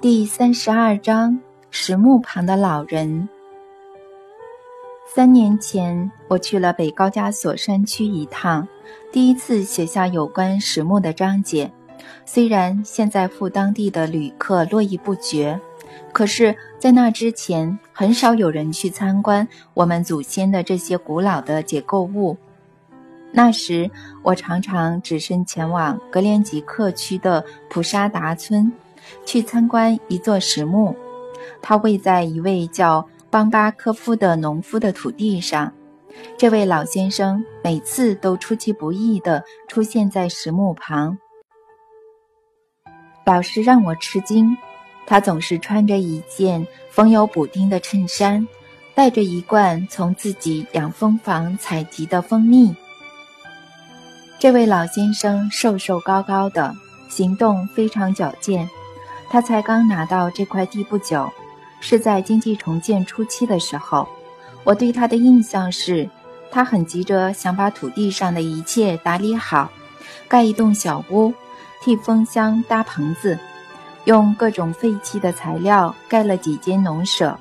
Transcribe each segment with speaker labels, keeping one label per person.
Speaker 1: 第三十二章石木旁的老人。三年前，我去了北高加索山区一趟，第一次写下有关石木的章节。虽然现在赴当地的旅客络绎不绝，可是，在那之前，很少有人去参观我们祖先的这些古老的结构物。那时，我常常只身前往格连吉克区的普沙达村。去参观一座石墓，它位在一位叫邦巴科夫的农夫的土地上。这位老先生每次都出其不意地出现在石墓旁，老是让我吃惊。他总是穿着一件缝有补丁的衬衫，带着一罐从自己养蜂房采集的蜂蜜。这位老先生瘦瘦高高的，行动非常矫健。他才刚拿到这块地不久，是在经济重建初期的时候。我对他的印象是，他很急着想把土地上的一切打理好，盖一栋小屋，替蜂箱搭棚子，用各种废弃的材料盖了几间农舍。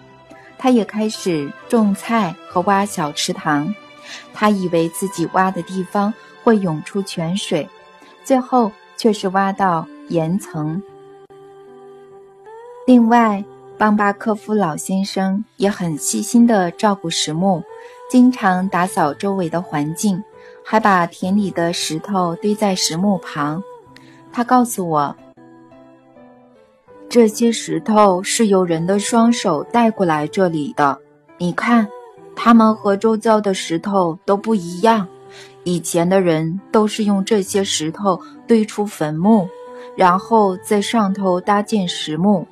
Speaker 1: 他也开始种菜和挖小池塘。他以为自己挖的地方会涌出泉水，最后却是挖到岩层。另外，邦巴科夫老先生也很细心地照顾石木，经常打扫周围的环境，还把田里的石头堆在石木旁。他告诉我，这些石头是由人的双手带过来这里的。你看，它们和周遭的石头都不一样。以前的人都是用这些石头堆出坟墓，然后在上头搭建石墓。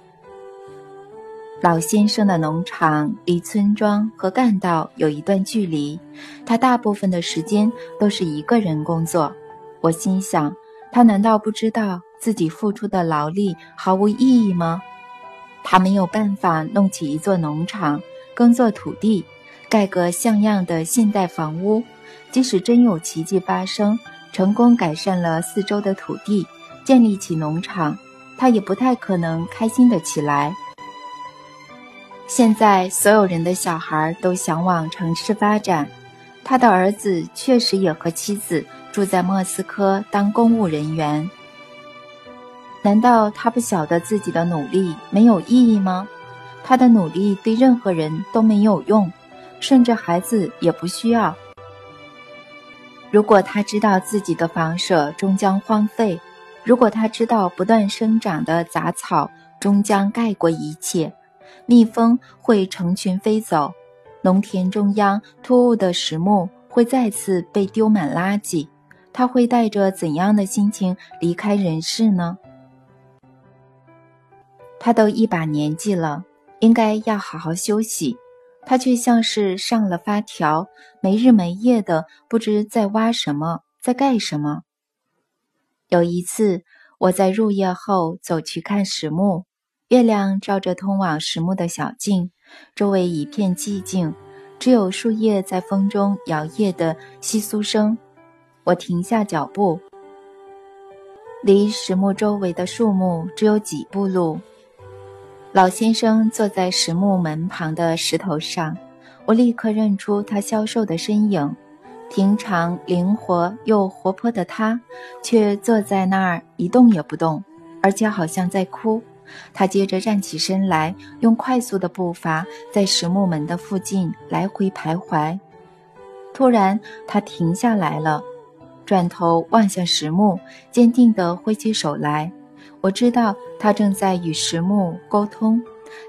Speaker 1: 老先生的农场离村庄和干道有一段距离，他大部分的时间都是一个人工作。我心想，他难道不知道自己付出的劳力毫无意义吗？他没有办法弄起一座农场，耕作土地，盖个像样的现代房屋。即使真有奇迹发生，成功改善了四周的土地，建立起农场，他也不太可能开心的起来。现在所有人的小孩都想往城市发展，他的儿子确实也和妻子住在莫斯科当公务人员。难道他不晓得自己的努力没有意义吗？他的努力对任何人都没有用，甚至孩子也不需要。如果他知道自己的房舍终将荒废，如果他知道不断生长的杂草终将盖过一切。蜜蜂会成群飞走，农田中央突兀的石木会再次被丢满垃圾。他会带着怎样的心情离开人世呢？他都一把年纪了，应该要好好休息，他却像是上了发条，没日没夜的不知在挖什么，在盖什么。有一次，我在入夜后走去看石木。月亮照着通往石墓的小径，周围一片寂静，只有树叶在风中摇曳的窸窣声。我停下脚步，离石墓周围的树木只有几步路。老先生坐在石墓门旁的石头上，我立刻认出他消瘦的身影。平常灵活又活泼的他，却坐在那儿一动也不动，而且好像在哭。他接着站起身来，用快速的步伐在石木门的附近来回徘徊。突然，他停下来了，转头望向石木，坚定地挥起手来。我知道他正在与石木沟通，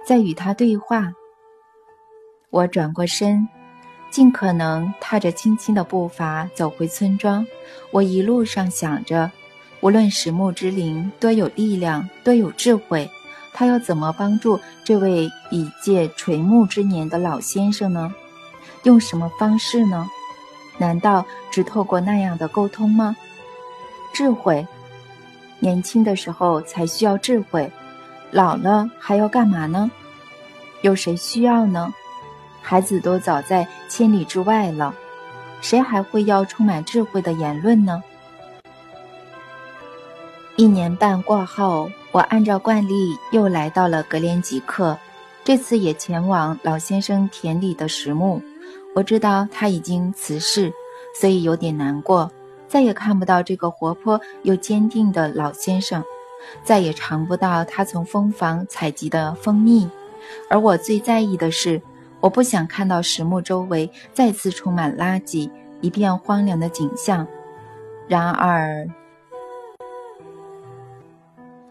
Speaker 1: 在与他对话。我转过身，尽可能踏着轻轻的步伐走回村庄。我一路上想着。无论石木之灵多有力量，多有智慧，他要怎么帮助这位已届垂暮之年的老先生呢？用什么方式呢？难道只透过那样的沟通吗？智慧，年轻的时候才需要智慧，老了还要干嘛呢？有谁需要呢？孩子都早在千里之外了，谁还会要充满智慧的言论呢？一年半过后，我按照惯例又来到了格连吉克，这次也前往老先生田里的石墓。我知道他已经辞世，所以有点难过，再也看不到这个活泼又坚定的老先生，再也尝不到他从蜂房采集的蜂蜜。而我最在意的是，我不想看到石墓周围再次充满垃圾，一片荒凉的景象。然而。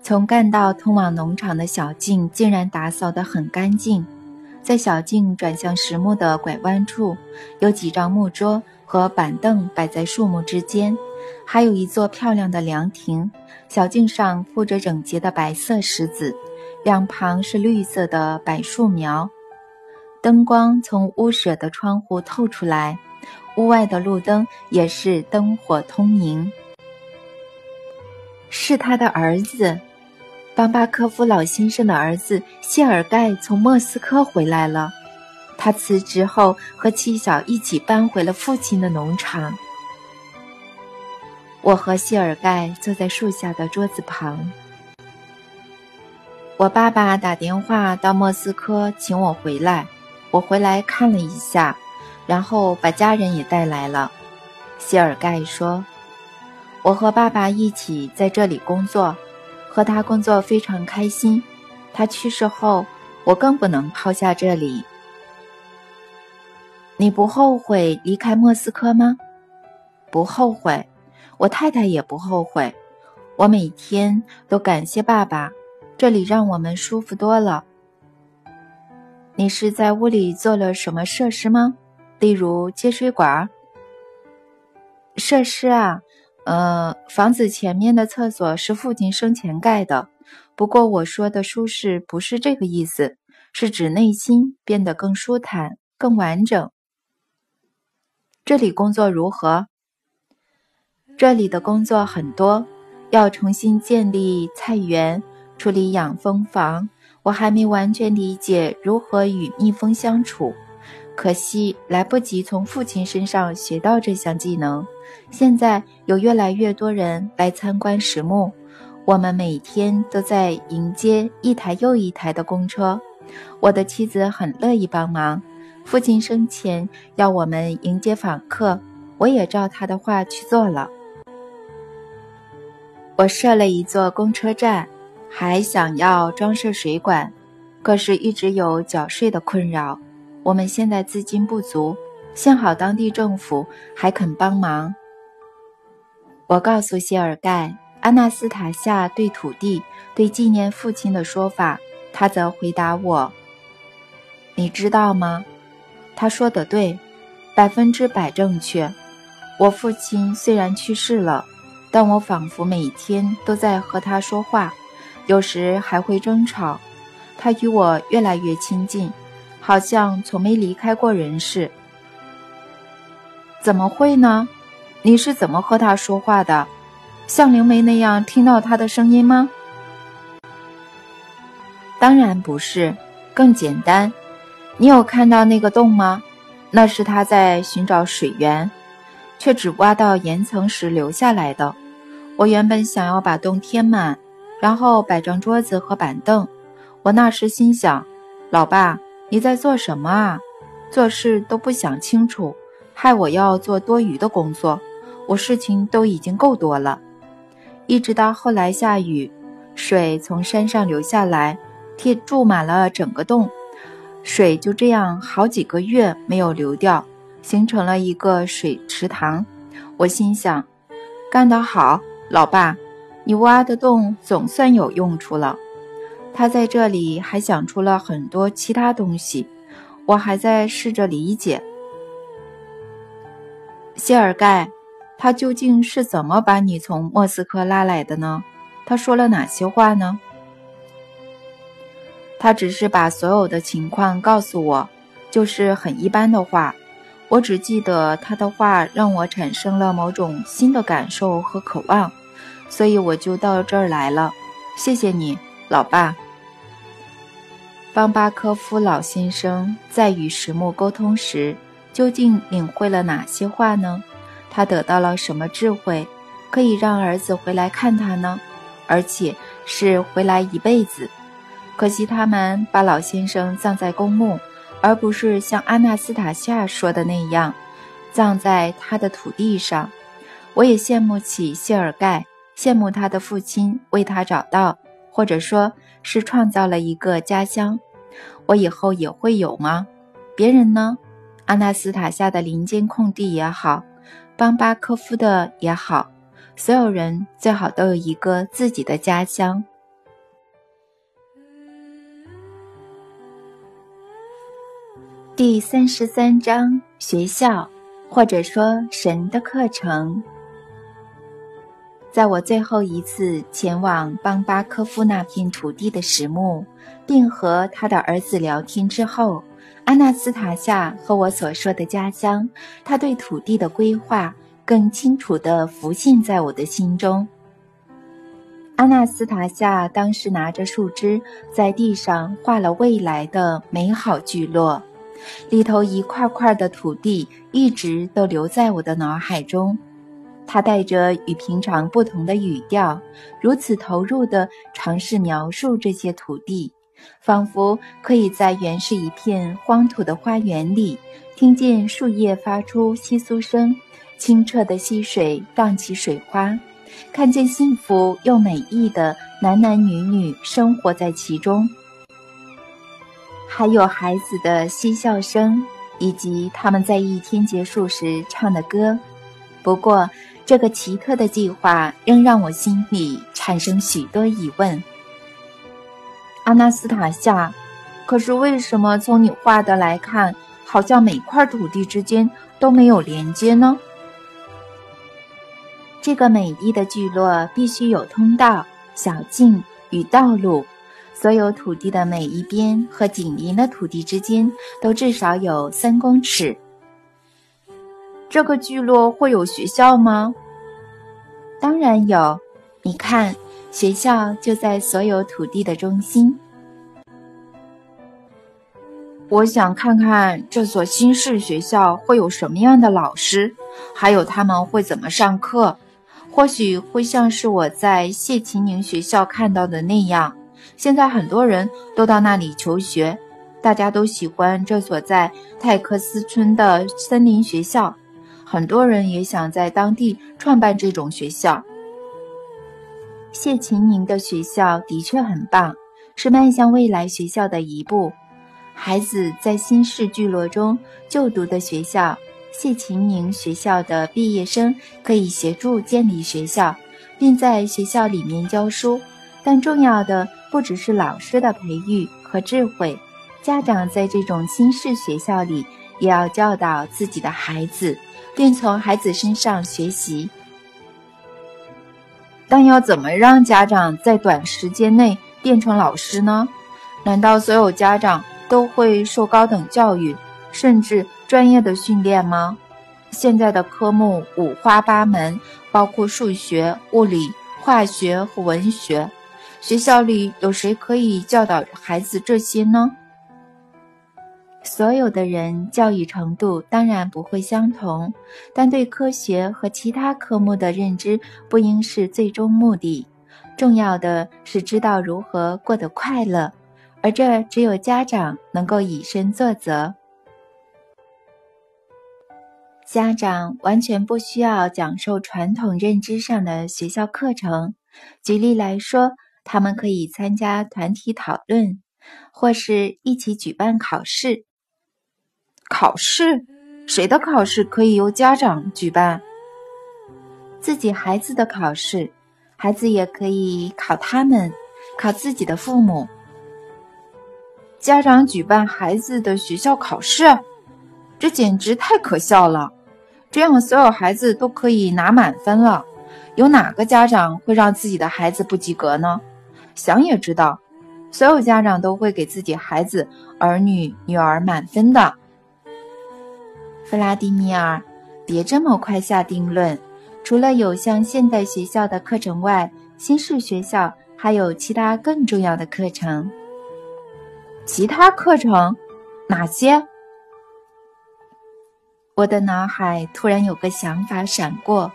Speaker 1: 从干道通往农场的小径竟然打扫得很干净，在小径转向石木的拐弯处，有几张木桌和板凳摆在树木之间，还有一座漂亮的凉亭。小径上铺着整洁的白色石子，两旁是绿色的柏树苗。灯光从屋舍的窗户透出来，屋外的路灯也是灯火通明。是他的儿子。邦巴科夫老先生的儿子谢尔盖从莫斯科回来了。他辞职后和妻小一起搬回了父亲的农场。我和谢尔盖坐在树下的桌子旁。我爸爸打电话到莫斯科请我回来，我回来看了一下，然后把家人也带来了。谢尔盖说：“我和爸爸一起在这里工作。”和他工作非常开心。他去世后，我更不能抛下这里。你不后悔离开莫斯科吗？不后悔，我太太也不后悔。我每天都感谢爸爸，这里让我们舒服多了。你是在屋里做了什么设施吗？例如接水管？设施啊。呃，房子前面的厕所是父亲生前盖的，不过我说的舒适不是这个意思，是指内心变得更舒坦、更完整。这里工作如何？这里的工作很多，要重新建立菜园，处理养蜂房。我还没完全理解如何与蜜蜂相处，可惜来不及从父亲身上学到这项技能。现在有越来越多人来参观石墓，我们每天都在迎接一台又一台的公车。我的妻子很乐意帮忙。父亲生前要我们迎接访客，我也照他的话去做了。我设了一座公车站，还想要装设水管，可是一直有缴税的困扰。我们现在资金不足，幸好当地政府还肯帮忙。我告诉谢尔盖，阿纳斯塔夏对土地、对纪念父亲的说法，他则回答我：“你知道吗？他说的对，百分之百正确。我父亲虽然去世了，但我仿佛每天都在和他说话，有时还会争吵。他与我越来越亲近，好像从没离开过人世。怎么会呢？”你是怎么和他说话的？像灵媒那样听到他的声音吗？当然不是，更简单。你有看到那个洞吗？那是他在寻找水源，却只挖到岩层时留下来的。我原本想要把洞填满，然后摆张桌子和板凳。我那时心想：老爸，你在做什么啊？做事都不想清楚，害我要做多余的工作。我事情都已经够多了，一直到后来下雨，水从山上流下来，贴注满了整个洞，水就这样好几个月没有流掉，形成了一个水池塘。我心想，干得好，老爸，你挖的洞总算有用处了。他在这里还想出了很多其他东西，我还在试着理解。谢尔盖。他究竟是怎么把你从莫斯科拉来的呢？他说了哪些话呢？他只是把所有的情况告诉我，就是很一般的话。我只记得他的话让我产生了某种新的感受和渴望，所以我就到这儿来了。谢谢你，老爸。邦巴科夫老先生在与石木沟通时，究竟领会了哪些话呢？他得到了什么智慧，可以让儿子回来看他呢？而且是回来一辈子。可惜他们把老先生葬在公墓，而不是像阿纳斯塔夏说的那样，葬在他的土地上。我也羡慕起谢尔盖，羡慕他的父亲为他找到，或者说是创造了一个家乡。我以后也会有吗？别人呢？阿纳斯塔夏的林间空地也好，邦巴科夫的也好，所有人最好都有一个自己的家乡。第三十三章：学校，或者说神的课程。在我最后一次前往邦巴科夫那片土地的石墓，并和他的儿子聊天之后，阿纳斯塔夏和我所说的家乡，他对土地的规划更清楚地浮现在我的心中。阿纳斯塔夏当时拿着树枝在地上画了未来的美好聚落。里头一块块的土地一直都留在我的脑海中，他带着与平常不同的语调，如此投入地尝试描述这些土地，仿佛可以在原是一片荒土的花园里，听见树叶发出窸窣声，清澈的溪水荡起水花，看见幸福又美丽的男男女女生活在其中。还有孩子的嬉笑声，以及他们在一天结束时唱的歌。不过，这个奇特的计划仍让我心里产生许多疑问。阿纳斯塔夏，可是为什么从你画的来看，好像每块土地之间都没有连接呢？这个美丽的聚落必须有通道、小径与道路。所有土地的每一边和紧邻的土地之间都至少有三公尺。这个聚落会有学校吗？当然有，你看，学校就在所有土地的中心。我想看看这所新式学校会有什么样的老师，还有他们会怎么上课。或许会像是我在谢奇宁学校看到的那样。现在很多人都到那里求学，大家都喜欢这所在泰克斯村的森林学校。很多人也想在当地创办这种学校。谢琴宁的学校的确很棒，是迈向未来学校的一步。孩子在新式聚落中就读的学校，谢琴宁学校的毕业生可以协助建立学校，并在学校里面教书。但重要的不只是老师的培育和智慧，家长在这种新式学校里也要教导自己的孩子，并从孩子身上学习。但要怎么让家长在短时间内变成老师呢？难道所有家长都会受高等教育，甚至专业的训练吗？现在的科目五花八门，包括数学、物理、化学和文学。学校里有谁可以教导孩子这些呢？所有的人教育程度当然不会相同，但对科学和其他科目的认知不应是最终目的。重要的是知道如何过得快乐，而这只有家长能够以身作则。家长完全不需要讲授传统认知上的学校课程。举例来说。他们可以参加团体讨论，或是一起举办考试。考试？谁的考试可以由家长举办？自己孩子的考试，孩子也可以考他们，考自己的父母。家长举办孩子的学校考试，这简直太可笑了！这样所有孩子都可以拿满分了。有哪个家长会让自己的孩子不及格呢？想也知道，所有家长都会给自己孩子、儿女、女儿满分的。弗拉迪米尔，别这么快下定论。除了有像现代学校的课程外，新式学校还有其他更重要的课程。其他课程哪些？我的脑海突然有个想法闪过。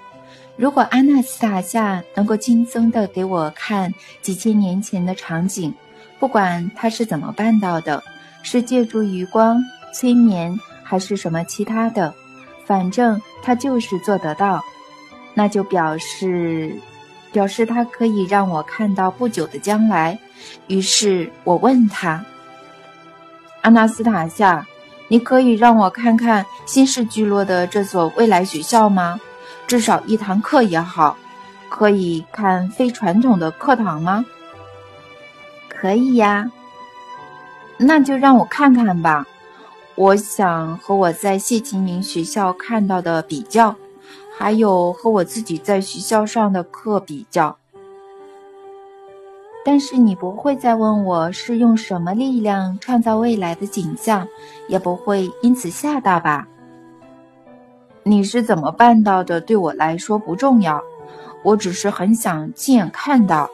Speaker 1: 如果阿纳斯塔夏能够轻松地给我看几千年前的场景，不管他是怎么办到的，是借助余光、催眠，还是什么其他的，反正他就是做得到，那就表示，表示他可以让我看到不久的将来。于是我问他：“阿纳斯塔夏，你可以让我看看新市聚落的这所未来学校吗？至少一堂课也好，可以看非传统的课堂吗？”可以呀，那就让我看看吧。我想和我在谢奇明学校看到的比较，还有和我自己在学校上的课比较。但是你不会再问我是用什么力量创造未来的景象，也不会因此吓到吧？你是怎么办到的？对我来说不重要，我只是很想亲眼看到。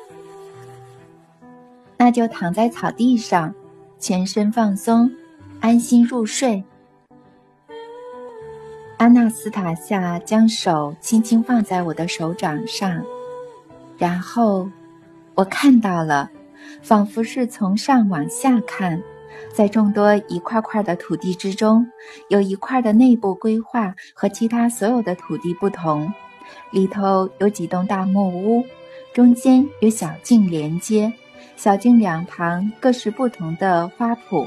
Speaker 1: 那就躺在草地上，全身放松，安心入睡。安娜斯塔夏将手轻轻放在我的手掌上，然后我看到了，仿佛是从上往下看，在众多一块块的土地之中，有一块的内部规划和其他所有的土地不同，里头有几栋大木屋，中间有小径连接。小径两旁各是不同的花圃，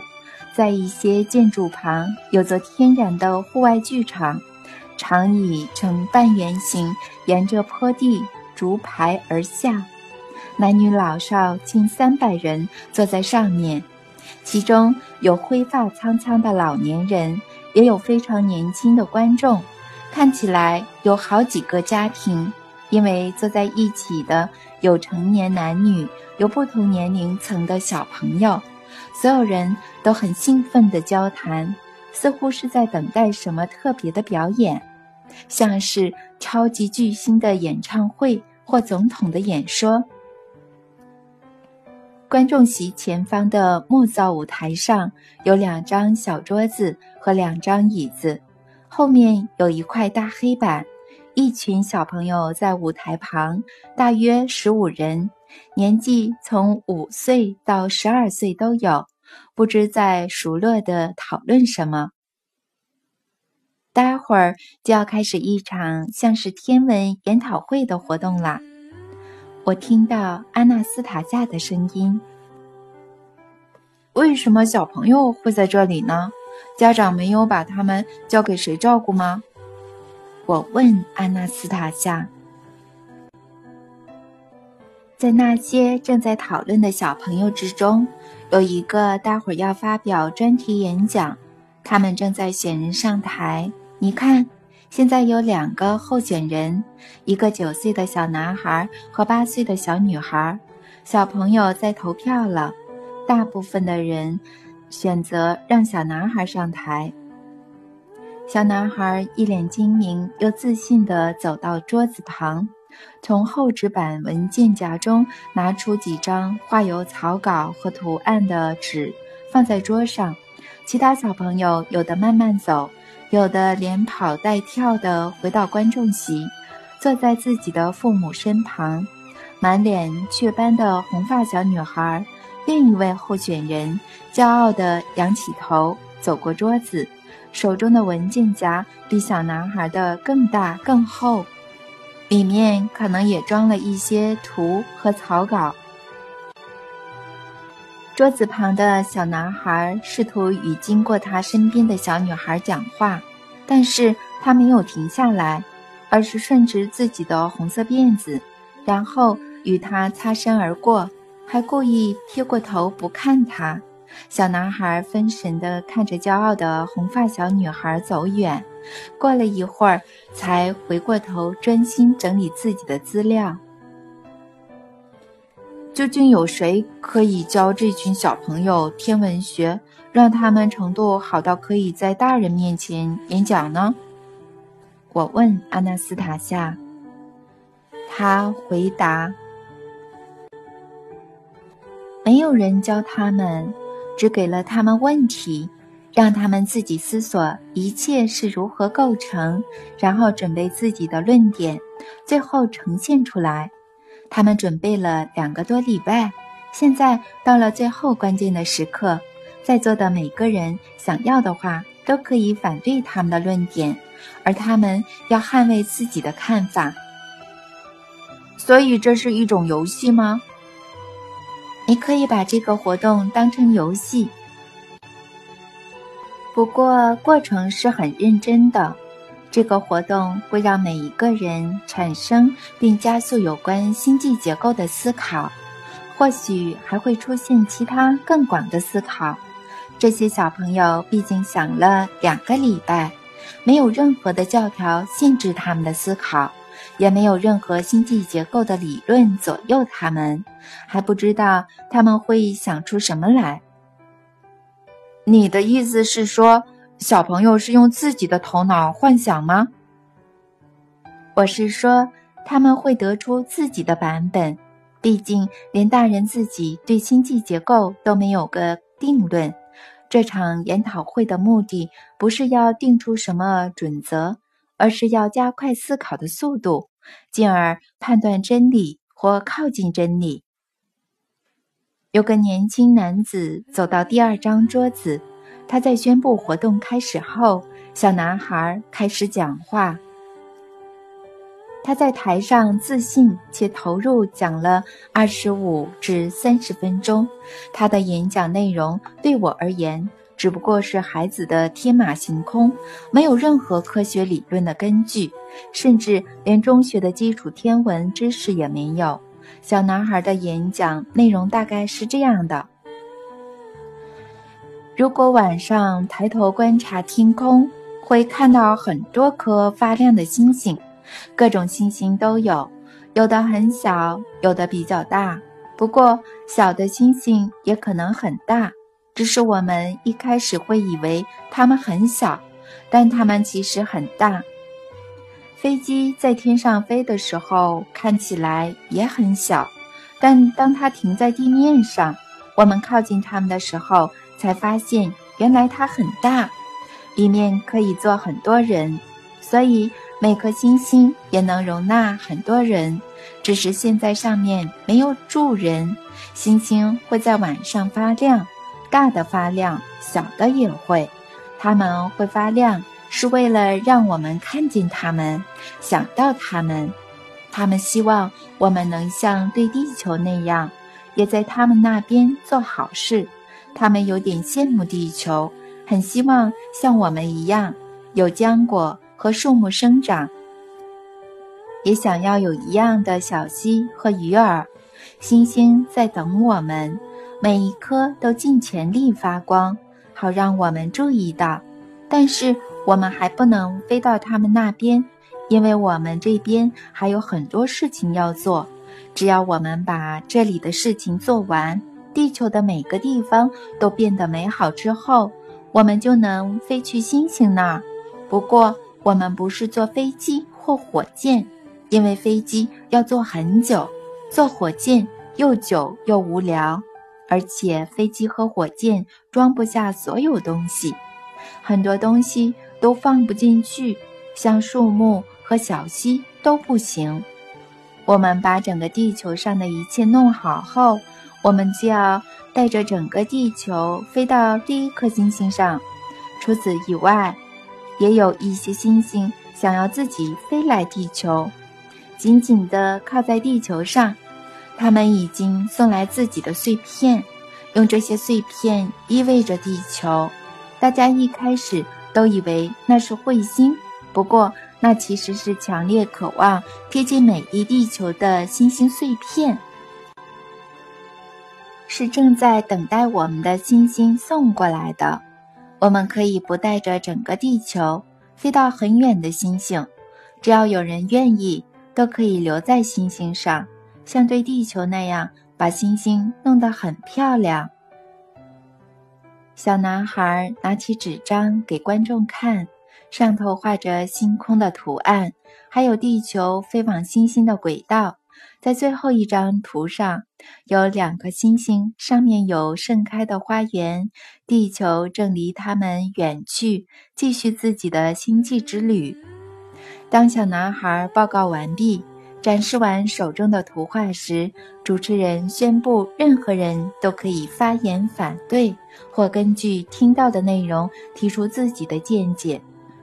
Speaker 1: 在一些建筑旁有座天然的户外剧场，长椅呈半圆形，沿着坡地逐排而下，男女老少近三百人坐在上面，其中有灰发苍苍的老年人，也有非常年轻的观众，看起来有好几个家庭。因为坐在一起的有成年男女，有不同年龄层的小朋友，所有人都很兴奋地交谈，似乎是在等待什么特别的表演，像是超级巨星的演唱会或总统的演说。观众席前方的木造舞台上有两张小桌子和两张椅子，后面有一块大黑板。一群小朋友在舞台旁，大约十五人，年纪从五岁到十二岁都有，不知在熟络地讨论什么。待会儿就要开始一场像是天文研讨会的活动啦。我听到阿纳斯塔夏的声音：“为什么小朋友会在这里呢？家长没有把他们交给谁照顾吗？”我问安娜斯塔夏，在那些正在讨论的小朋友之中，有一个待会儿要发表专题演讲，他们正在选人上台。你看，现在有两个候选人，一个九岁的小男孩和八岁的小女孩。小朋友在投票了，大部分的人选择让小男孩上台。小男孩一脸精明又自信地走到桌子旁，从厚纸板文件夹中拿出几张画有草稿和图案的纸，放在桌上。其他小朋友有的慢慢走，有的连跑带跳地回到观众席，坐在自己的父母身旁。满脸雀斑的红发小女孩，另一位候选人，骄傲地仰起头，走过桌子。手中的文件夹比小男孩的更大更厚，里面可能也装了一些图和草稿。桌子旁的小男孩试图与经过他身边的小女孩讲话，但是他没有停下来，而是顺直自己的红色辫子，然后与他擦身而过，还故意撇过头不看他。小男孩分神地看着骄傲的红发小女孩走远，过了一会儿，才回过头专心整理自己的资料。究竟有谁可以教这群小朋友天文学，让他们程度好到可以在大人面前演讲呢？我问阿纳斯塔夏，他回答：“没有人教他们。”只给了他们问题，让他们自己思索一切是如何构成，然后准备自己的论点，最后呈现出来。他们准备了两个多礼拜，现在到了最后关键的时刻，在座的每个人想要的话都可以反对他们的论点，而他们要捍卫自己的看法。所以这是一种游戏吗？你可以把这个活动当成游戏，不过过程是很认真的。这个活动会让每一个人产生并加速有关星际结构的思考，或许还会出现其他更广的思考。这些小朋友毕竟想了两个礼拜，没有任何的教条限制他们的思考，也没有任何星际结构的理论左右他们，还不知道他们会想出什么来。你的意思是说？小朋友是用自己的头脑幻想吗？我是说，他们会得出自己的版本。毕竟，连大人自己对星际结构都没有个定论。这场研讨会的目的不是要定出什么准则，而是要加快思考的速度，进而判断真理或靠近真理。有个年轻男子走到第二张桌子。他在宣布活动开始后，小男孩开始讲话。他在台上自信且投入讲了二十五至三十分钟。他的演讲内容对我而言只不过是孩子的天马行空，没有任何科学理论的根据，甚至连中学的基础天文知识也没有。小男孩的演讲内容大概是这样的。如果晚上抬头观察天空，会看到很多颗发亮的星星，各种星星都有，有的很小，有的比较大。不过，小的星星也可能很大，只是我们一开始会以为它们很小，但它们其实很大。飞机在天上飞的时候看起来也很小，但当它停在地面上，我们靠近它们的时候。才发现，原来它很大，里面可以坐很多人，所以每颗星星也能容纳很多人。只是现在上面没有住人。星星会在晚上发亮，大的发亮，小的也会。它们会发亮，是为了让我们看见它们，想到它们。他们希望我们能像对地球那样，也在他们那边做好事。他们有点羡慕地球，很希望像我们一样有浆果和树木生长，也想要有一样的小溪和鱼儿。星星在等我们，每一颗都尽全力发光，好让我们注意到。但是我们还不能飞到他们那边，因为我们这边还有很多事情要做。只要我们把这里的事情做完。地球的每个地方都变得美好之后，我们就能飞去星星那儿。不过，我们不是坐飞机或火箭，因为飞机要坐很久，坐火箭又久又无聊，而且飞机和火箭装不下所有东西，很多东西都放不进去，像树木和小溪都不行。我们把整个地球上的一切弄好后。我们就要带着整个地球飞到第一颗星星上。除此以外，也有一些星星想要自己飞来地球，紧紧地靠在地球上。他们已经送来自己的碎片，用这些碎片依偎着地球。大家一开始都以为那是彗星，不过那其实是强烈渴望贴近美丽地球的星星碎片。是正在等待我们的星星送过来的。我们可以不带着整个地球飞到很远的星星，只要有人愿意，都可以留在星星上，像对地球那样把星星弄得很漂亮。小男孩拿起纸张给观众看，上头画着星空的图案，还有地球飞往星星的轨道。在最后一张图上，有两颗星星，上面有盛开的花园。地球正离他们远去，继续自己的星际之旅。当小男孩报告完毕。展示完手中的图画时，主持人宣布，任何人都可以发言反对，或根据听到的内容提出自己的见解。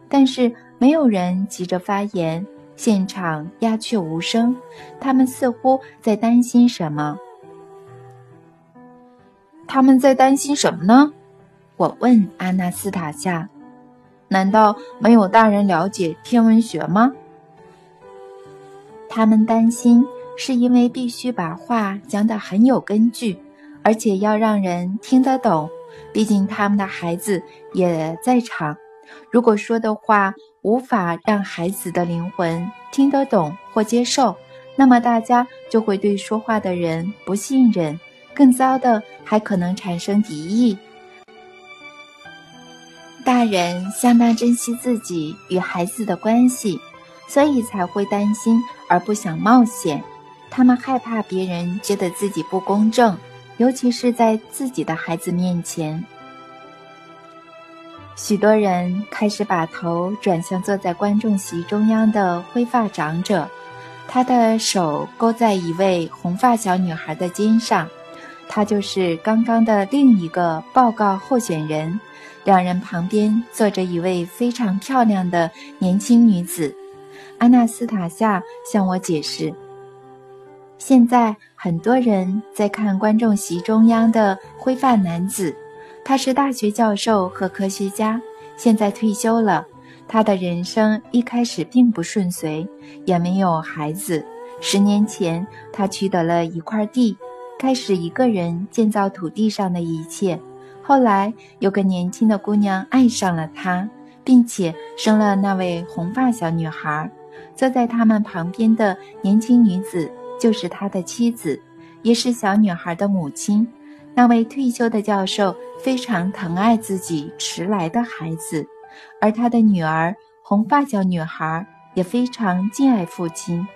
Speaker 1: 但是没有人急着发言，现场鸦雀无声。他们似乎在担心什么。
Speaker 2: 他们在担心什么呢？我问阿纳斯塔夏。难道没有大人了解天文学吗？
Speaker 1: 他们担心，是因为必须把话讲得很有根据，而且要让人听得懂。毕竟他们的孩子也在场，如果说的话无法让孩子的灵魂听得懂或接受，那么大家就会对说话的人不信任。更糟的，还可能产生敌意。大人相当珍惜自己与孩子的关系。所以才会担心而不想冒险，他们害怕别人觉得自己不公正，尤其是在自己的孩子面前。许多人开始把头转向坐在观众席中央的灰发长者，他的手勾在一位红发小女孩的肩上，她就是刚刚的另一个报告候选人。两人旁边坐着一位非常漂亮的年轻女子。阿纳斯塔夏向我解释：“现在很多人在看观众席中央的灰发男子，他是大学教授和科学家，现在退休了。他的人生一开始并不顺遂，也没有孩子。十年前，他取得了一块地，开始一个人建造土地上的一切。后来，有个年轻的姑娘爱上了他，并且生了那位红发小女孩。”坐在他们旁边的年轻女子就是他的妻子，也是小女孩的母亲。那位退休的教授非常疼爱自己迟来的孩子，而他的女儿红发小女孩也非常敬爱父亲。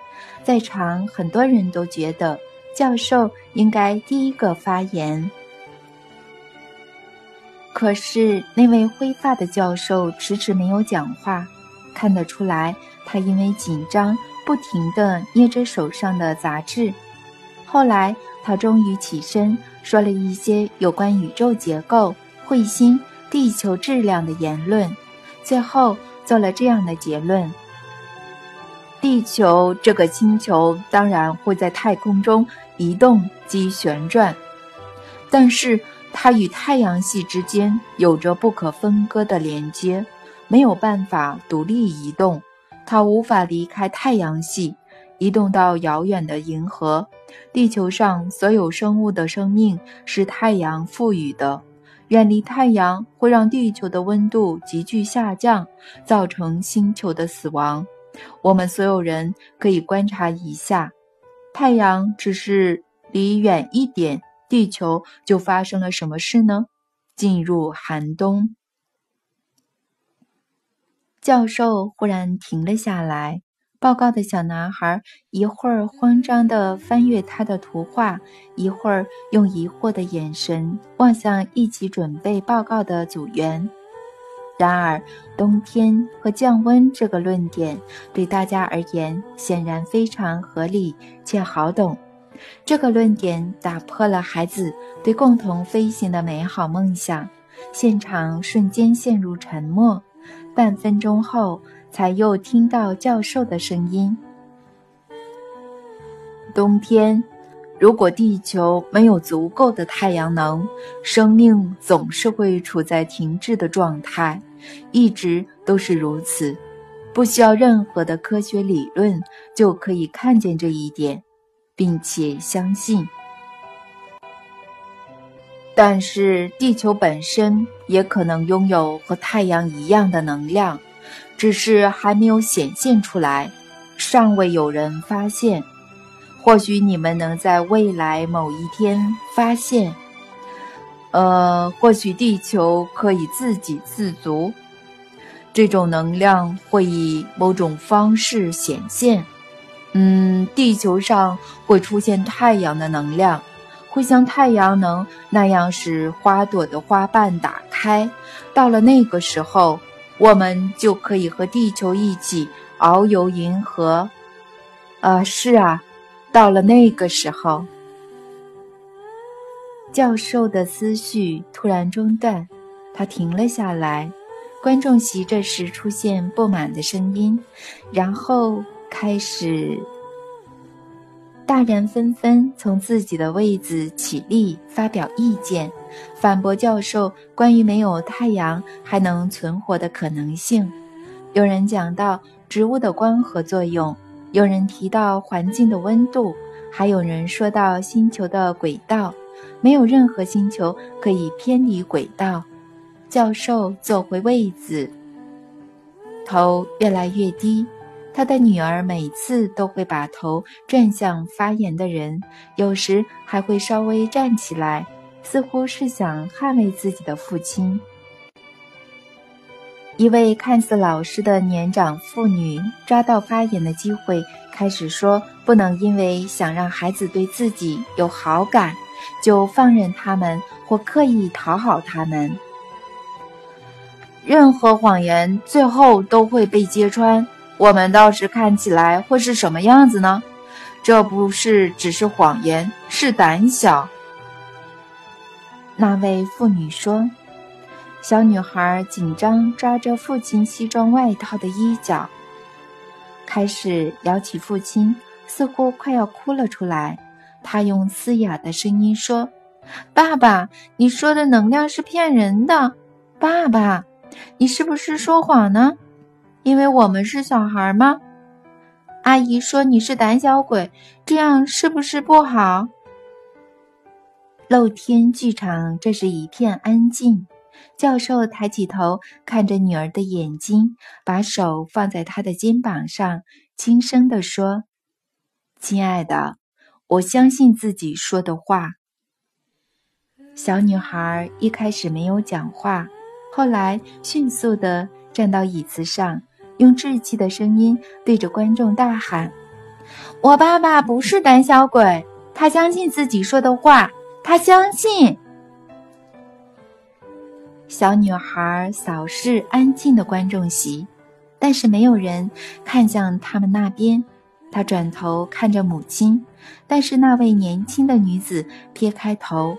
Speaker 1: 在场很多人都觉得教授应该第一个发言，可是那位灰发的教授迟迟没有讲话，看得出来。他因为紧张，不停地捏着手上的杂志。后来，他终于起身，说了一些有关宇宙结构、彗星、地球质量的言论。最后，做了这样的结论：地球这个星球当然会在太空中移动及旋转，但是它与太阳系之间有着不可分割的连接，没有办法独立移动。它无法离开太阳系，移动到遥远的银河。地球上所有生物的生命是太阳赋予的。远离太阳会让地球的温度急剧下降，造成星球的死亡。我们所有人可以观察一下：太阳只是离远一点，地球就发生了什么事呢？进入寒冬。教授忽然停了下来。报告的小男孩一会儿慌张地翻阅他的图画，一会儿用疑惑的眼神望向一起准备报告的组员。然而，冬天和降温这个论点对大家而言显然非常合理且好懂。这个论点打破了孩子对共同飞行的美好梦想。现场瞬间陷入沉默。半分钟后，才又听到教授的声音：“冬天，如果地球没有足够的太阳能，生命总是会处在停滞的状态，一直都是如此。不需要任何的科学理论就可以看见这一点，并且相信。”但是，地球本身也可能拥有和太阳一样的能量，只是还没有显现出来，尚未有人发现。或许你们能在未来某一天发现。呃，或许地球可以自给自足，这种能量会以某种方式显现。嗯，地球上会出现太阳的能量。会像太阳能那样使花朵的花瓣打开，到了那个时候，我们就可以和地球一起遨游银河。啊，是啊，到了那个时候，教授的思绪突然中断，他停了下来。观众席这时出现不满的声音，然后开始。大人纷纷从自己的位子起立，发表意见，反驳教授关于没有太阳还能存活的可能性。有人讲到植物的光合作用，有人提到环境的温度，还有人说到星球的轨道。没有任何星球可以偏离轨道。教授坐回位子，头越来越低。他的女儿每次都会把头转向发言的人，有时还会稍微站起来，似乎是想捍卫自己的父亲。一位看似老实的年长妇女抓到发言的机会，开始说：“不能因为想让孩子对自己有好感，就放任他们或刻意讨好他们。任何谎言最后都会被揭穿。”我们倒是看起来会是什么样子呢？这不是只是谎言，是胆小。那位妇女说：“小女孩紧张抓着父亲西装外套的衣角，开始摇起父亲，似乎快要哭了出来。她用嘶哑的声音说：‘爸爸，你说的能量是骗人的。爸爸，你是不是说谎呢？’”因为我们是小孩吗？阿姨说你是胆小鬼，这样是不是不好？露天剧场这时一片安静。教授抬起头看着女儿的眼睛，把手放在她的肩膀上，轻声地说：“亲爱的，我相信自己说的话。”小女孩一开始没有讲话，后来迅速地站到椅子上。用稚气的声音对着观众大喊：“我爸爸不是胆小鬼，他相信自己说的话，他相信。”小女孩扫视安静的观众席，但是没有人看向他们那边。她转头看着母亲，但是那位年轻的女子撇开头，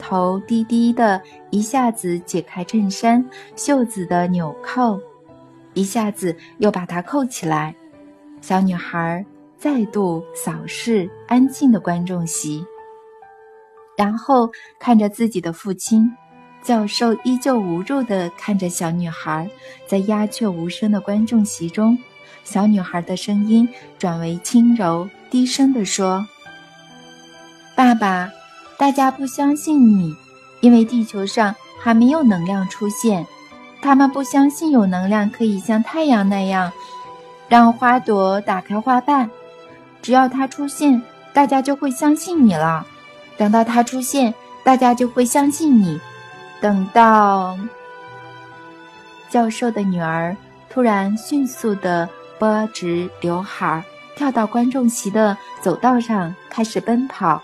Speaker 1: 头低低的，一下子解开衬衫袖子的纽扣。一下子又把它扣起来。小女孩再度扫视安静的观众席，然后看着自己的父亲。教授依旧无助地看着小女孩，在鸦雀无声的观众席中，小女孩的声音转为轻柔低声地说：“爸爸，大家不相信你，因为地球上还没有能量出现。”他们不相信有能量可以像太阳那样，让花朵打开花瓣。只要它出现，大家就会相信你了。等到它出现，大家就会相信你。等到教授的女儿突然迅速地拨直刘海，跳到观众席的走道上，开始奔跑。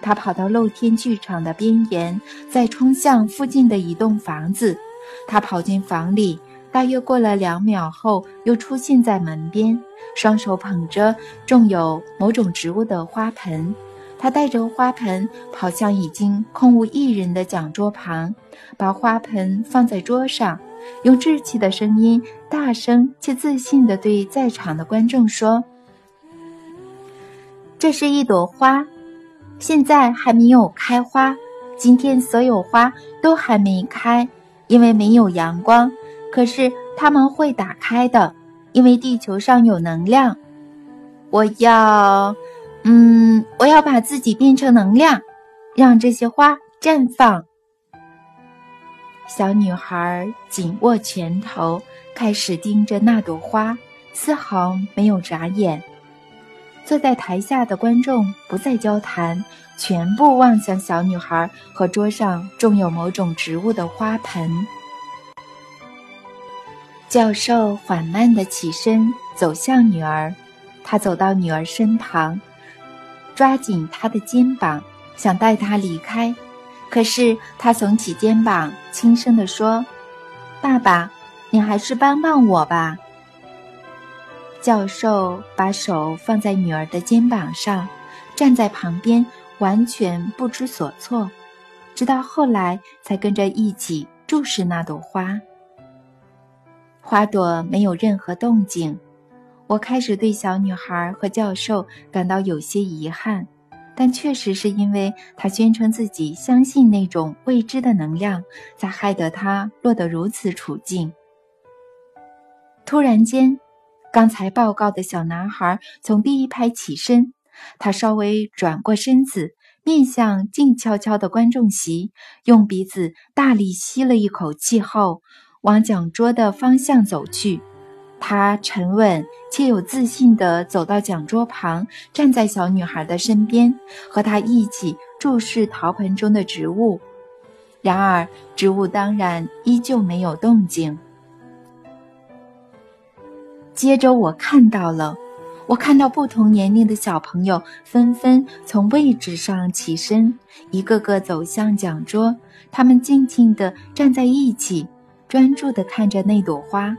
Speaker 1: 她跑到露天剧场的边沿，再冲向附近的一栋房子。他跑进房里，大约过了两秒后，又出现在门边，双手捧着种有某种植物的花盆。他带着花盆跑向已经空无一人的讲桌旁，把花盆放在桌上，用稚气的声音大声且自信地对在场的观众说：“这是一朵花，现在还没有开花。今天所有花都还没开。”因为没有阳光，可是它们会打开的，因为地球上有能量。我要，嗯，我要把自己变成能量，让这些花绽放。小女孩紧握拳头，开始盯着那朵花，丝毫没有眨眼。坐在台下的观众不再交谈。全部望向小女孩和桌上种有某种植物的花盆。教授缓慢地起身走向女儿，他走到女儿身旁，抓紧她的肩膀，想带她离开。可是他耸起肩膀，轻声地说：“爸爸，你还是帮帮我吧。”教授把手放在女儿的肩膀上，站在旁边，完全不知所措，直到后来才跟着一起注视那朵花。花朵没有任何动静，我开始对小女孩和教授感到有些遗憾，但确实是因为她宣称自己相信那种未知的能量，才害得她落得如此处境。突然间。刚才报告的小男孩从第一排起身，他稍微转过身子，面向静悄悄的观众席，用鼻子大力吸了一口气后，往讲桌的方向走去。他沉稳且有自信地走到讲桌旁，站在小女孩的身边，和她一起注视陶盆中的植物。然而，植物当然依旧没有动静。接着我看到了，我看到不同年龄的小朋友纷纷从位置上起身，一个个走向讲桌。他们静静地站在一起，专注地看着那朵花。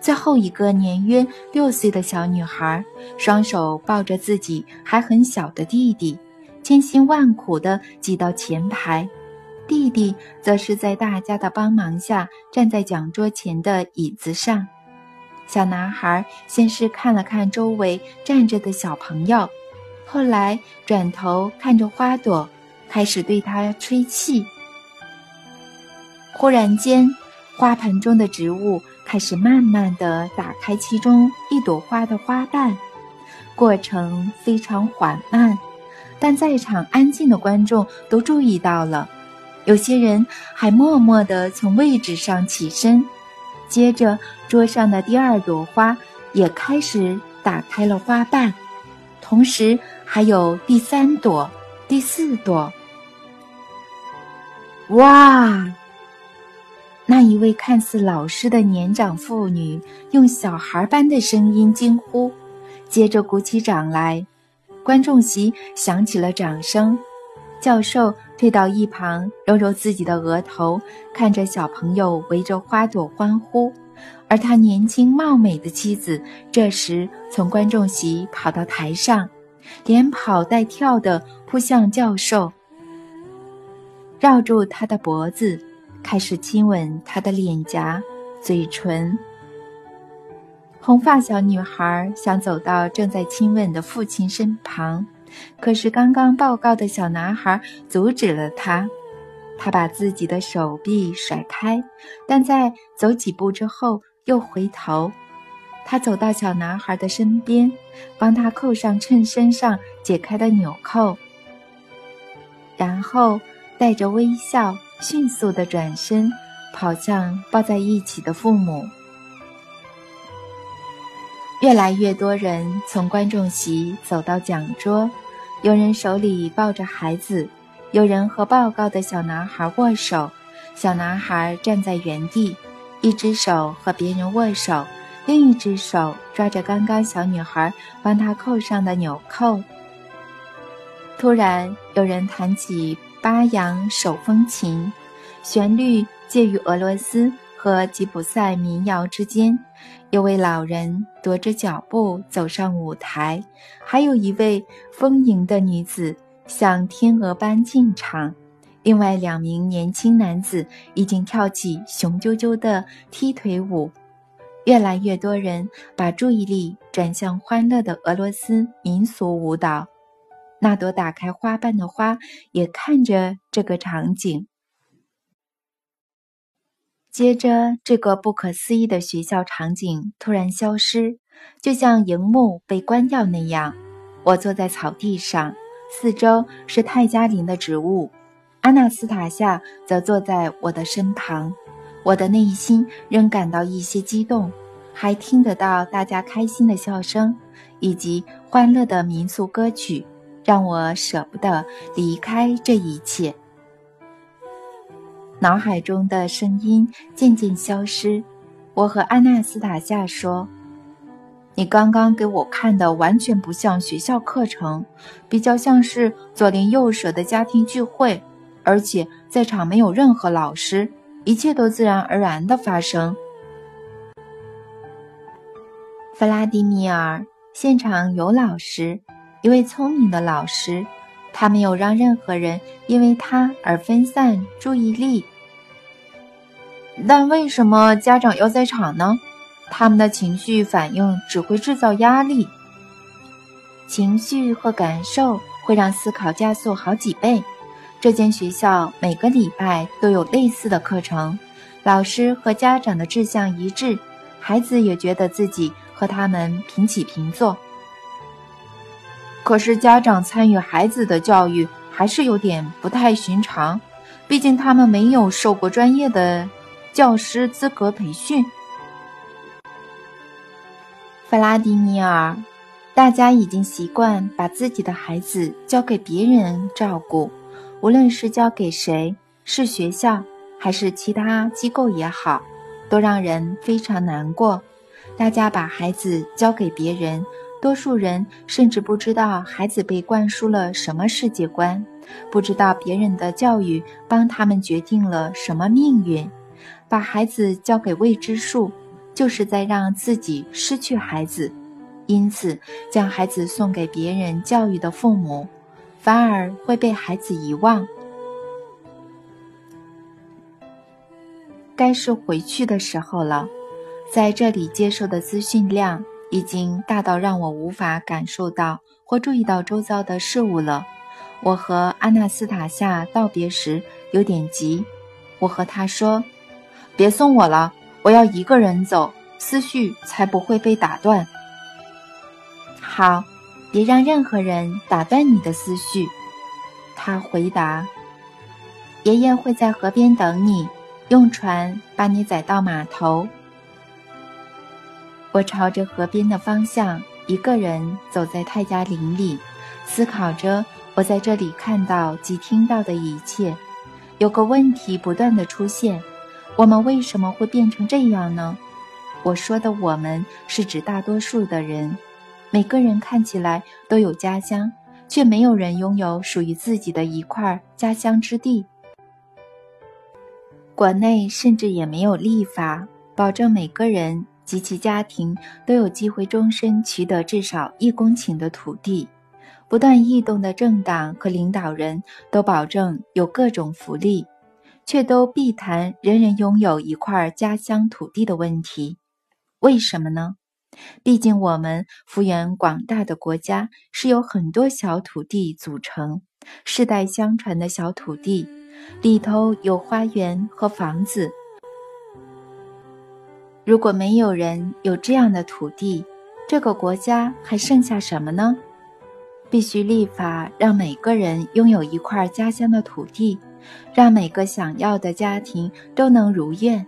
Speaker 1: 最后一个年约六岁的小女孩，双手抱着自己还很小的弟弟，千辛万苦地挤到前排。弟弟则是在大家的帮忙下，站在讲桌前的椅子上。小男孩先是看了看周围站着的小朋友，后来转头看着花朵，开始对它吹气。忽然间，花盆中的植物开始慢慢地打开其中一朵花的花瓣，过程非常缓慢，但在场安静的观众都注意到了，有些人还默默地从位置上起身。接着，桌上的第二朵花也开始打开了花瓣，同时还有第三朵、第四朵。哇！那一位看似老师的年长妇女用小孩般的声音惊呼，接着鼓起掌来，观众席响起了掌声。教授退到一旁，揉揉自己的额头，看着小朋友围着花朵欢呼，而他年轻貌美的妻子这时从观众席跑到台上，连跑带跳地扑向教授，绕住他的脖子，开始亲吻他的脸颊、嘴唇。红发小女孩想走到正在亲吻的父亲身旁。可是，刚刚报告的小男孩阻止了他。他把自己的手臂甩开，但在走几步之后又回头。他走到小男孩的身边，帮他扣上衬衫上解开的纽扣，然后带着微笑，迅速地转身，跑向抱在一起的父母。越来越多人从观众席走到讲桌。有人手里抱着孩子，有人和报告的小男孩握手。小男孩站在原地，一只手和别人握手，另一只手抓着刚刚小女孩帮他扣上的纽扣。突然，有人弹起巴扬手风琴，旋律介于俄罗斯和吉普赛民谣之间。有位老人踱着脚步走上舞台，还有一位丰盈的女子像天鹅般进场。另外两名年轻男子已经跳起雄赳赳的踢腿舞。越来越多人把注意力转向欢乐的俄罗斯民俗舞蹈。那朵打开花瓣的花也看着这个场景。接着，这个不可思议的学校场景突然消失，就像荧幕被关掉那样。我坐在草地上，四周是泰加林的植物，阿纳斯塔夏则坐在我的身旁。我的内心仍感到一些激动，还听得到大家开心的笑声以及欢乐的民俗歌曲，让我舍不得离开这一切。脑海中的声音渐渐消失。我和安娜斯塔夏说：“你刚刚给我看的完全不像学校课程，比较像是左邻右舍的家庭聚会，而且在场没有任何老师，一切都自然而然的发生。”弗拉迪米尔，现场有老师，一位聪明的老师，他没有让任何人因为他而分散注意力。
Speaker 2: 但为什么家长要在场呢？他们的情绪反应只会制造压力。
Speaker 1: 情绪和感受会让思考加速好几倍。这间学校每个礼拜都有类似的课程，老师和家长的志向一致，孩子也觉得自己。和他们平起平坐，
Speaker 2: 可是家长参与孩子的教育还是有点不太寻常，毕竟他们没有受过专业的教师资格培训。
Speaker 1: 弗拉迪米尔，大家已经习惯把自己的孩子交给别人照顾，无论是交给谁，是学校还是其他机构也好，都让人非常难过。大家把孩子交给别人，多数人甚至不知道孩子被灌输了什么世界观，不知道别人的教育帮他们决定了什么命运。把孩子交给未知数，就是在让自己失去孩子。因此，将孩子送给别人教育的父母，反而会被孩子遗忘。该是回去的时候了。在这里接受的资讯量已经大到让我无法感受到或注意到周遭的事物了。我和阿纳斯塔夏道别时有点急，我和他说：“
Speaker 2: 别送我了，我要一个人走，思绪才不会被打断。”
Speaker 1: 好，别让任何人打断你的思绪。”他回答：“爷爷会在河边等你，用船把你载到码头。”我朝着河边的方向，一个人走在泰加林里，思考着我在这里看到及听到的一切。有个问题不断的出现：我们为什么会变成这样呢？我说的“我们”是指大多数的人。每个人看起来都有家乡，却没有人拥有属于自己的一块家乡之地。国内甚至也没有立法保证每个人。及其家庭都有机会终身取得至少一公顷的土地。不断异动的政党和领导人都保证有各种福利，却都避谈人人拥有一块家乡土地的问题。为什么呢？毕竟我们幅员广大的国家是由很多小土地组成，世代相传的小土地，里头有花园和房子。如果没有人有这样的土地，这个国家还剩下什么呢？必须立法让每个人拥有一块家乡的土地，让每个想要的家庭都能如愿。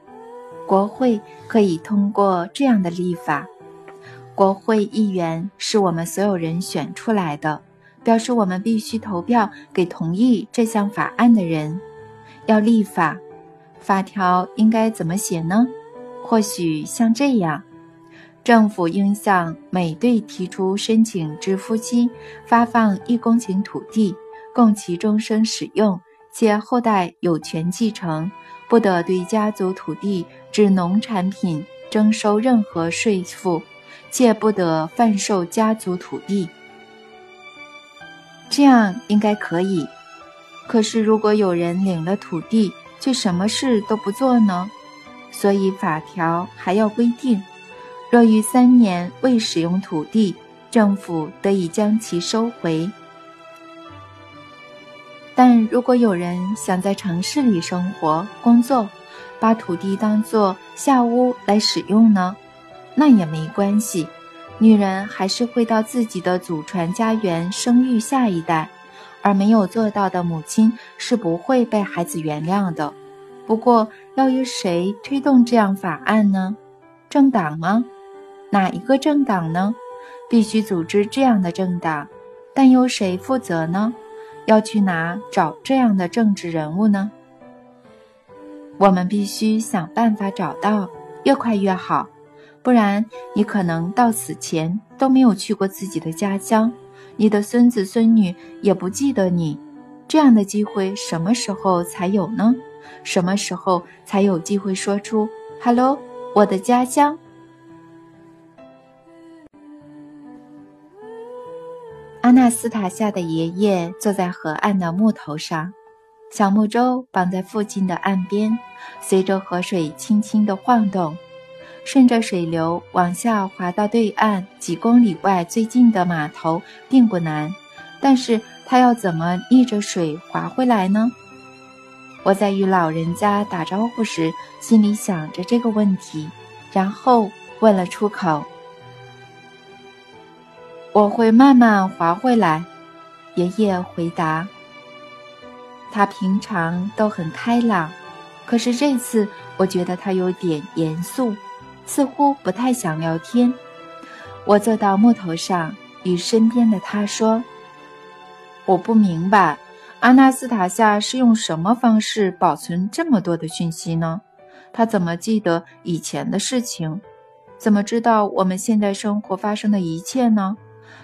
Speaker 1: 国会可以通过这样的立法。国会议员是我们所有人选出来的，表示我们必须投票给同意这项法案的人。要立法，法条应该怎么写呢？或许像这样，政府应向每对提出申请之夫妻发放一公顷土地，供其终生使用，且后代有权继承，不得对家族土地之农产品征收任何税赋，且不得贩售家族土地。这样应该可以。可是，如果有人领了土地，却什么事都不做呢？所以法条还要规定，若于三年未使用土地，政府得以将其收回。但如果有人想在城市里生活、工作，把土地当作下屋来使用呢？那也没关系，女人还是会到自己的祖传家园生育下一代，而没有做到的母亲是不会被孩子原谅的。不过，要由谁推动这样法案呢？政党吗？哪一个政党呢？必须组织这样的政党，但由谁负责呢？要去哪找这样的政治人物呢？我们必须想办法找到，越快越好，不然你可能到死前都没有去过自己的家乡，你的孙子孙女也不记得你。这样的机会什么时候才有呢？什么时候才有机会说出 hello 我的家乡？阿纳斯塔夏的爷爷坐在河岸的木头上，小木舟绑在附近的岸边，随着河水轻轻的晃动，顺着水流往下滑到对岸几公里外最近的码头并不难，但是他要怎么逆着水划回来呢？我在与老人家打招呼时，心里想着这个问题，然后问了出口。我会慢慢划回来，爷爷回答。他平常都很开朗，可是这次我觉得他有点严肃，似乎不太想聊天。我坐到木头上，与身边的他说：“我不明白。”阿纳斯塔夏是用什么方式保存这么多的讯息呢？他怎么记得以前的事情？怎么知道我们现在生活发生的一切呢？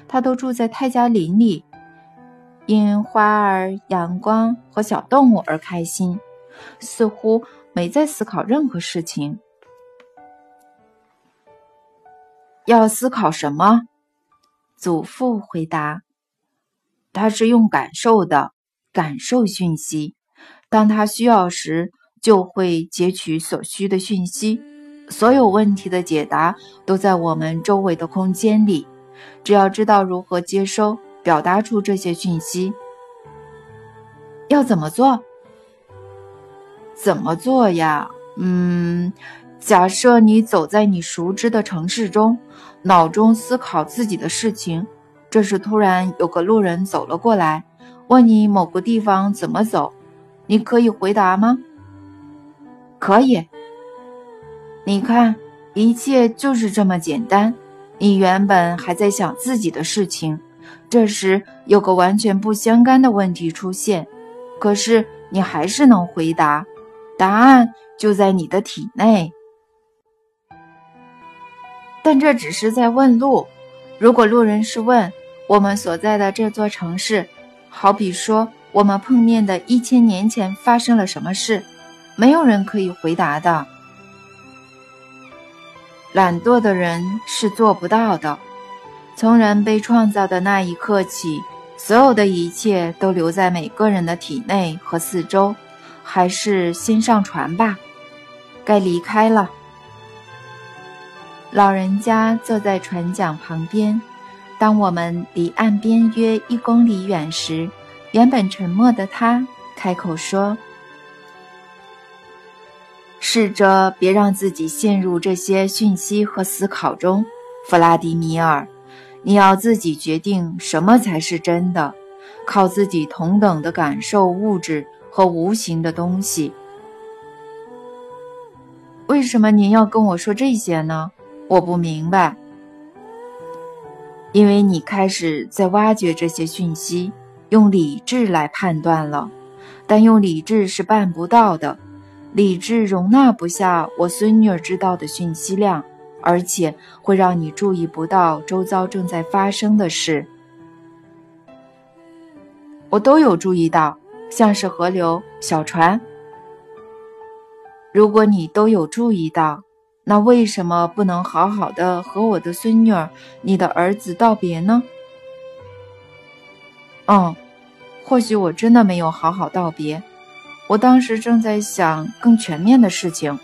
Speaker 1: 他都住在泰加林里，因花儿、阳光和小动物而开心，似乎没在思考任何事情。要思考什么？祖父回答：“他是用感受的。”感受讯息，当他需要时，就会截取所需的讯息。所有问题的解答都在我们周围的空间里，只要知道如何接收、表达出这些讯息。要怎么做？怎么做呀？嗯，假设你走在你熟知的城市中，脑中思考自己的事情，这时突然有个路人走了过来。问你某个地方怎么走，你可以回答吗？可以。你看，一切就是这么简单。你原本还在想自己的事情，这时有个完全不相干的问题出现，可是你还是能回答，答案就在你的体内。但这只是在问路。如果路人是问我们所在的这座城市。好比说，我们碰面的一千年前发生了什么事，没有人可以回答的。懒惰的人是做不到的。从人被创造的那一刻起，所有的一切都留在每个人的体内和四周。还是先上船吧，该离开了。老人家坐在船桨旁边。当我们离岸边约一公里远时，原本沉默的他开口说：“试着别让自己陷入这些讯息和思考中，弗拉迪米尔。你要自己决定什么才是真的，靠自己同等的感受物质和无形的东西。为什么您要跟我说这些呢？我不明白。”因为你开始在挖掘这些讯息，用理智来判断了，但用理智是办不到的，理智容纳不下我孙女儿知道的讯息量，而且会让你注意不到周遭正在发生的事。我都有注意到，像是河流、小船。如果你都有注意到。那为什么不能好好的和我的孙女儿、你的儿子道别呢？嗯，或许我真的没有好好道别。我当时正在想更全面的事情。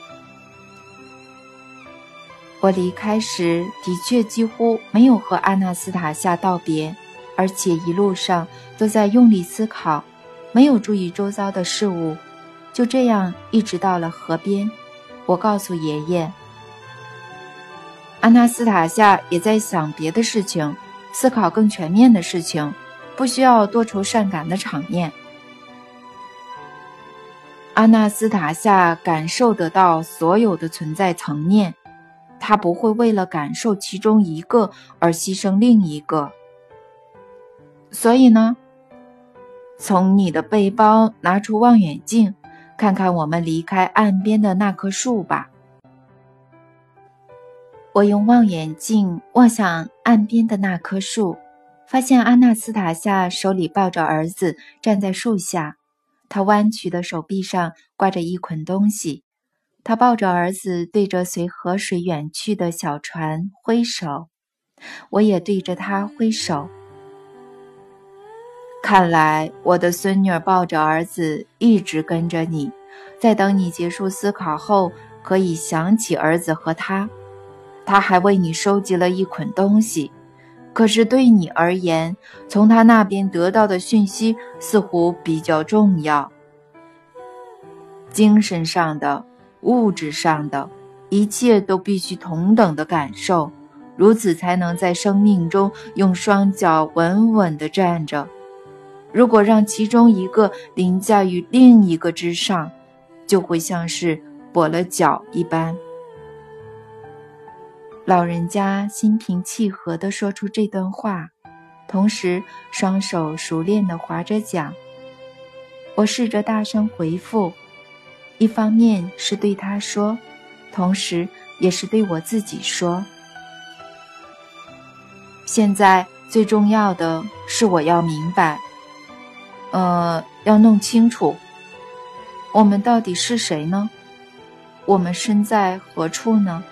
Speaker 1: 我离开时的确几乎没有和阿纳斯塔夏道别，而且一路上都在用力思考，没有注意周遭的事物。就这样一直到了河边，我告诉爷爷。阿纳斯塔夏也在想别的事情，思考更全面的事情，不需要多愁善感的场面。阿纳斯塔夏感受得到所有的存在层面，他不会为了感受其中一个而牺牲另一个。所以呢，从你的背包拿出望远镜，看看我们离开岸边的那棵树吧。我用望远镜望向岸边的那棵树，发现阿纳斯塔夏手里抱着儿子站在树下，他弯曲的手臂上挂着一捆东西。他抱着儿子，对着随河水远去的小船挥手，我也对着他挥手。看来我的孙女抱着儿子一直跟着你，在等你结束思考后，可以想起儿子和他。他还为你收集了一捆东西，可是对你而言，从他那边得到的讯息似乎比较重要。精神上的、物质上的，一切都必须同等的感受，如此才能在生命中用双脚稳稳地站着。如果让其中一个凌驾于另一个之上，就会像是跛了脚一般。老人家心平气和地说出这段话，同时双手熟练地划着桨。我试着大声回复，一方面是对他说，同时也是对我自己说。现在最重要的是我要明白，呃，要弄清楚，我们到底是谁呢？我们身在何处呢？